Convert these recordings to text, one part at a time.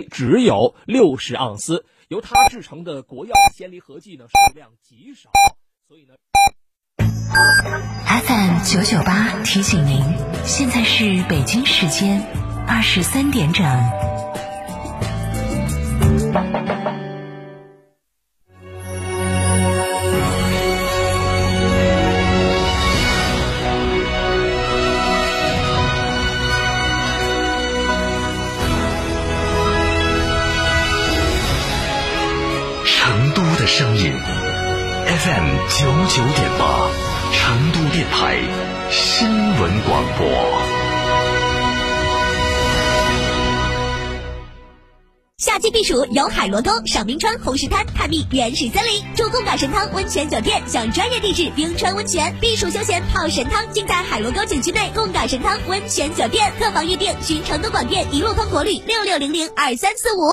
只有六十盎司。由它制成的国药仙离合剂呢，数量极少，所以呢。FM 九九八提醒您，现在是北京时间二十三点整。声音，FM 九九点八，成都电台新闻广播。夏季避暑游海螺沟、赏冰川、红石滩、探秘原始森林，住贡嘎神汤温泉酒店，享专业地质冰川温泉，避暑休闲泡神汤，尽在海螺沟景区内贡嘎神汤温泉酒店。客房预订寻成都广电一路通国旅六六零零二三四五。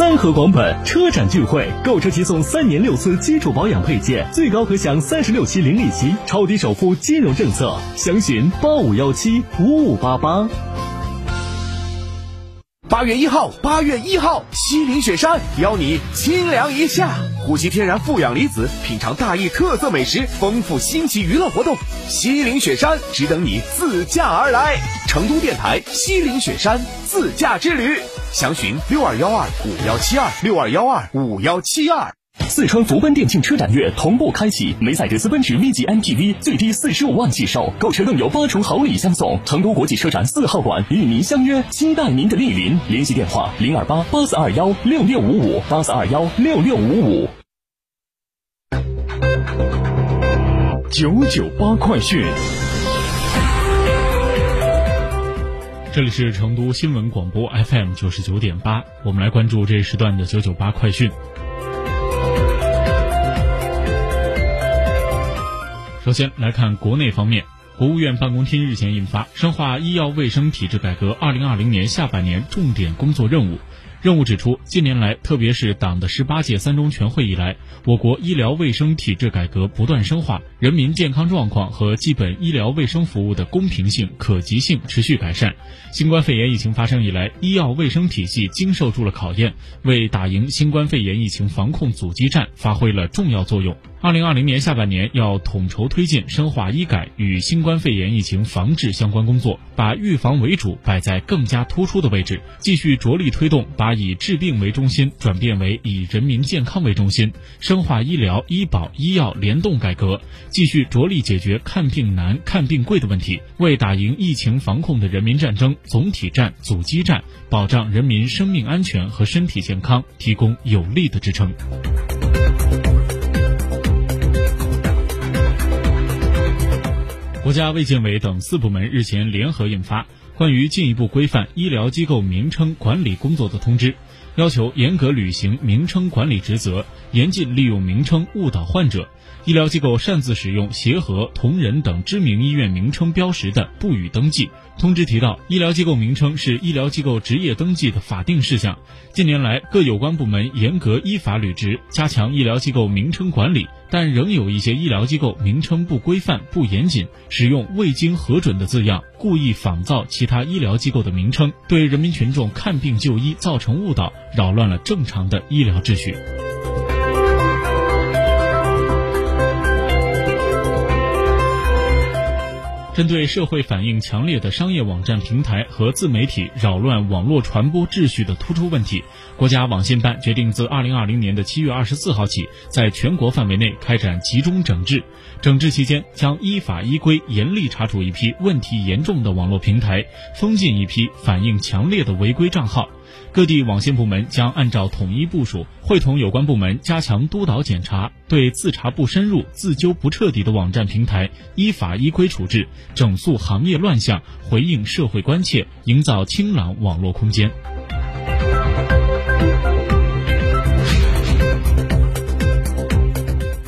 三河广本车展聚会，购车即送三年六次基础保养配件，最高可享三十六期零利息，超低首付金融政策，详询八五幺七五五八八。八月一号，八月一号，西岭雪山邀你清凉一下，呼吸天然负氧离子，品尝大邑特色美食，丰富新奇娱乐活动。西岭雪山只等你自驾而来。成都电台西岭雪山自驾之旅，详询六二幺二五幺七二六二幺二五幺七二。四川福奔电竞车展月同步开启，梅赛德斯奔驰 V 级 MPV 最低四十五万起售，购车更有八重好礼相送。成都国际车展四号馆与您相约，期待您的莅临。联系电话：零二八八四二幺六六五五八四二幺六六五五。九九八快讯。这里是成都新闻广播 FM 九十九点八，我们来关注这一时段的九九八快讯。首先来看国内方面，国务院办公厅日前印发《深化医药卫生体制改革二零二零年下半年重点工作任务》。任务指出，近年来，特别是党的十八届三中全会以来，我国医疗卫生体制改革不断深化，人民健康状况和基本医疗卫生服务的公平性、可及性持续改善。新冠肺炎疫情发生以来，医药卫生体系经受住了考验，为打赢新冠肺炎疫情防控阻击战发挥了重要作用。二零二零年下半年要统筹推进深化医改与新冠肺炎疫情防治相关工作，把预防为主摆在更加突出的位置，继续着力推动把把以治病为中心转变为以人民健康为中心，深化医疗、医保、医药联动改革，继续着力解决看病难、看病贵的问题，为打赢疫情防控的人民战争、总体战、阻击战，保障人民生命安全和身体健康提供有力的支撑。国家卫健委等四部门日前联合印发《关于进一步规范医疗机构名称管理工作的通知》，要求严格履行名称管理职责，严禁利用名称误导患者。医疗机构擅自使用协和、同仁等知名医院名称标识的，不予登记。通知提到，医疗机构名称是医疗机构执业登记的法定事项。近年来，各有关部门严格依法履职，加强医疗机构名称管理，但仍有一些医疗机构名称不规范、不严谨，使用未经核准的字样，故意仿造其他医疗机构的名称，对人民群众看病就医造成误导，扰乱了正常的医疗秩序。针对社会反应强烈的商业网站平台和自媒体扰乱网络传播秩序的突出问题，国家网信办决定自二零二零年的七月二十四号起，在全国范围内开展集中整治。整治期间，将依法依规严厉查处一批问题严重的网络平台，封禁一批反应强烈的违规账号。各地网信部门将按照统一部署，会同有关部门加强督导检查，对自查不深入、自纠不彻底的网站平台依法依规处置，整肃行业乱象，回应社会关切，营造清朗网络空间。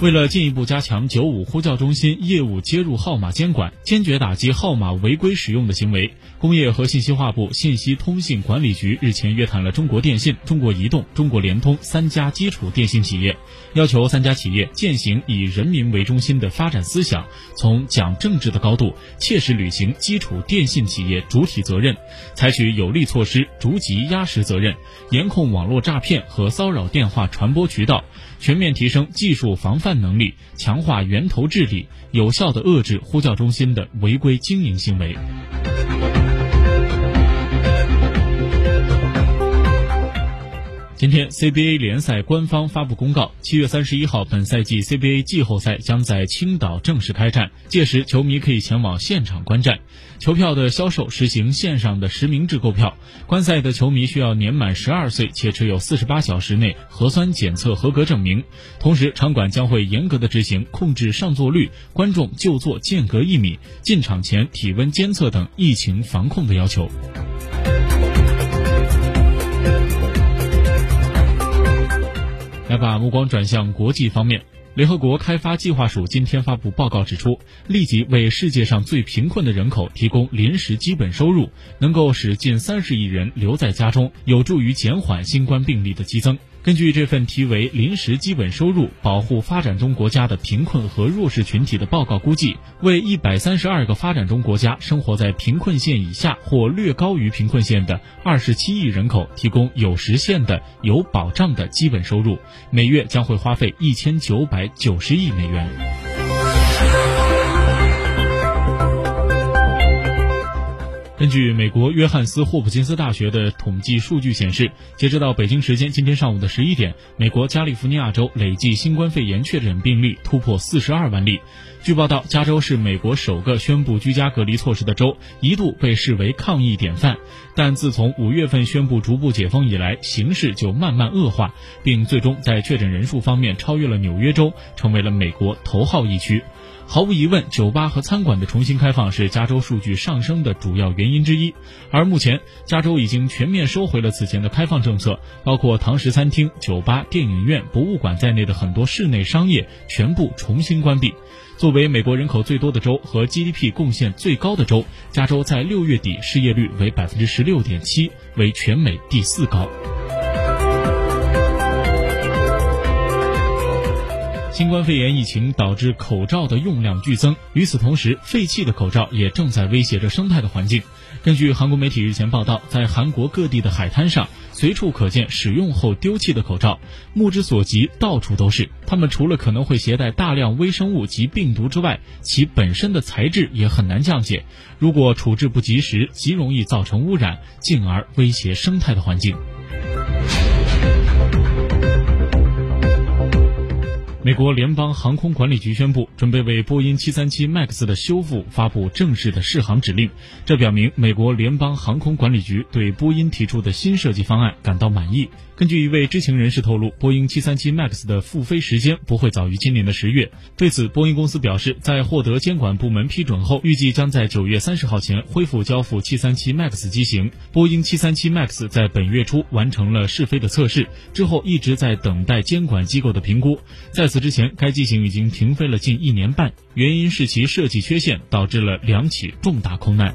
为了进一步加强九五呼叫中心业务接入号码监管，坚决打击号码违规使用的行为，工业和信息化部信息通信管理局日前约谈了中国电信、中国移动、中国联通三家基础电信企业，要求三家企业践行以人民为中心的发展思想，从讲政治的高度，切实履行基础电信企业主体责任，采取有力措施，逐级压实责任，严控网络诈骗和骚扰电话传播渠道，全面提升技术防范。能力强化源头治理，有效地遏制呼叫中心的违规经营行为。今天，CBA 联赛官方发布公告，七月三十一号，本赛季 CBA 季后赛将在青岛正式开战，届时球迷可以前往现场观战。球票的销售实行线上的实名制购票，观赛的球迷需要年满十二岁且持有四十八小时内核酸检测合格证明。同时，场馆将会严格的执行控制上座率、观众就座间隔一米、进场前体温监测等疫情防控的要求。来把目光转向国际方面，联合国开发计划署今天发布报告指出，立即为世界上最贫困的人口提供临时基本收入，能够使近三十亿人留在家中，有助于减缓新冠病例的激增。根据这份题为《临时基本收入保护发展中国家的贫困和弱势群体》的报告估计，为一百三十二个发展中国家生活在贫困线以下或略高于贫困线的二十七亿人口提供有实现的、有保障的基本收入，每月将会花费一千九百九十亿美元。根据美国约翰斯霍普金斯大学的统计数据显示，截止到北京时间今天上午的十一点，美国加利福尼亚州累计新冠肺炎确诊病例突破四十二万例。据报道，加州是美国首个宣布居家隔离措施的州，一度被视为抗疫典范。但自从五月份宣布逐步解封以来，形势就慢慢恶化，并最终在确诊人数方面超越了纽约州，成为了美国头号疫区。毫无疑问，酒吧和餐馆的重新开放是加州数据上升的主要原因之一。而目前，加州已经全面收回了此前的开放政策，包括堂食餐厅、酒吧、电影院、博物馆在内的很多室内商业全部重新关闭。作为美国人口最多的州和 GDP 贡献最高的州，加州在六月底失业率为百分之十六点七，为全美第四高。新冠肺炎疫情导致口罩的用量剧增，与此同时，废弃的口罩也正在威胁着生态的环境。根据韩国媒体日前报道，在韩国各地的海滩上，随处可见使用后丢弃的口罩，目之所及，到处都是。它们除了可能会携带大量微生物及病毒之外，其本身的材质也很难降解。如果处置不及时，极容易造成污染，进而威胁生态的环境。美国联邦航空管理局宣布，准备为波音737 MAX 的修复发布正式的试航指令。这表明美国联邦航空管理局对波音提出的新设计方案感到满意。根据一位知情人士透露，波音737 MAX 的复飞时间不会早于今年的十月。对此，波音公司表示，在获得监管部门批准后，预计将在九月三十号前恢复交付737 MAX 机型。波音737 MAX 在本月初完成了试飞的测试，之后一直在等待监管机构的评估。在此之前，该机型已经停飞了近一年半，原因是其设计缺陷导致了两起重大空难。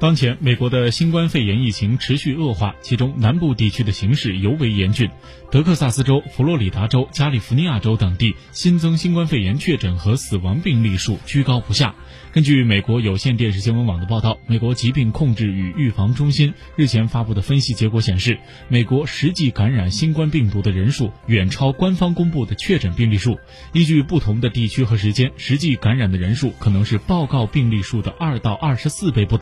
当前，美国的新冠肺炎疫情持续恶化，其中南部地区的形势尤为严峻。德克萨斯州、佛罗里达州、加利福尼亚州等地新增新冠肺炎确诊和死亡病例数居高不下。根据美国有线电视新闻网的报道，美国疾病控制与预防中心日前发布的分析结果显示，美国实际感染新冠病毒的人数远超官方公布的确诊病例数。依据不同的地区和时间，实际感染的人数可能是报告病例数的二到二十四倍不等。